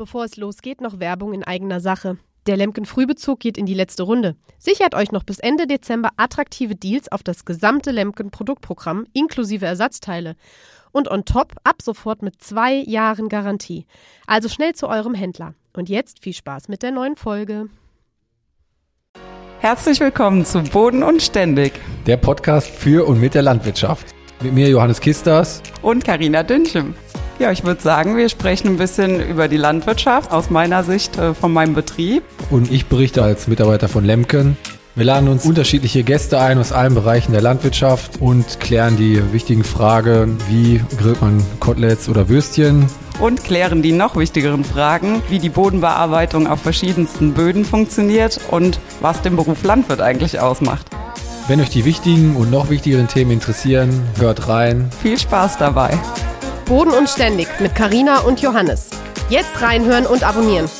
Bevor es losgeht, noch Werbung in eigener Sache. Der Lemken Frühbezug geht in die letzte Runde. Sichert euch noch bis Ende Dezember attraktive Deals auf das gesamte Lemken Produktprogramm inklusive Ersatzteile. Und on top ab sofort mit zwei Jahren Garantie. Also schnell zu eurem Händler. Und jetzt viel Spaß mit der neuen Folge. Herzlich willkommen zu Boden und Ständig. Der Podcast für und mit der Landwirtschaft. Mit mir Johannes Kisters. Und Karina Dünchem. Ja, ich würde sagen, wir sprechen ein bisschen über die Landwirtschaft aus meiner Sicht äh, von meinem Betrieb. Und ich berichte als Mitarbeiter von Lemken. Wir laden uns unterschiedliche Gäste ein aus allen Bereichen der Landwirtschaft und klären die wichtigen Fragen, wie grillt man Koteletts oder Würstchen. Und klären die noch wichtigeren Fragen, wie die Bodenbearbeitung auf verschiedensten Böden funktioniert und was den Beruf Landwirt eigentlich ausmacht. Wenn euch die wichtigen und noch wichtigeren Themen interessieren, hört rein. Viel Spaß dabei. Boden und Ständig mit Karina und Johannes. Jetzt reinhören und abonnieren.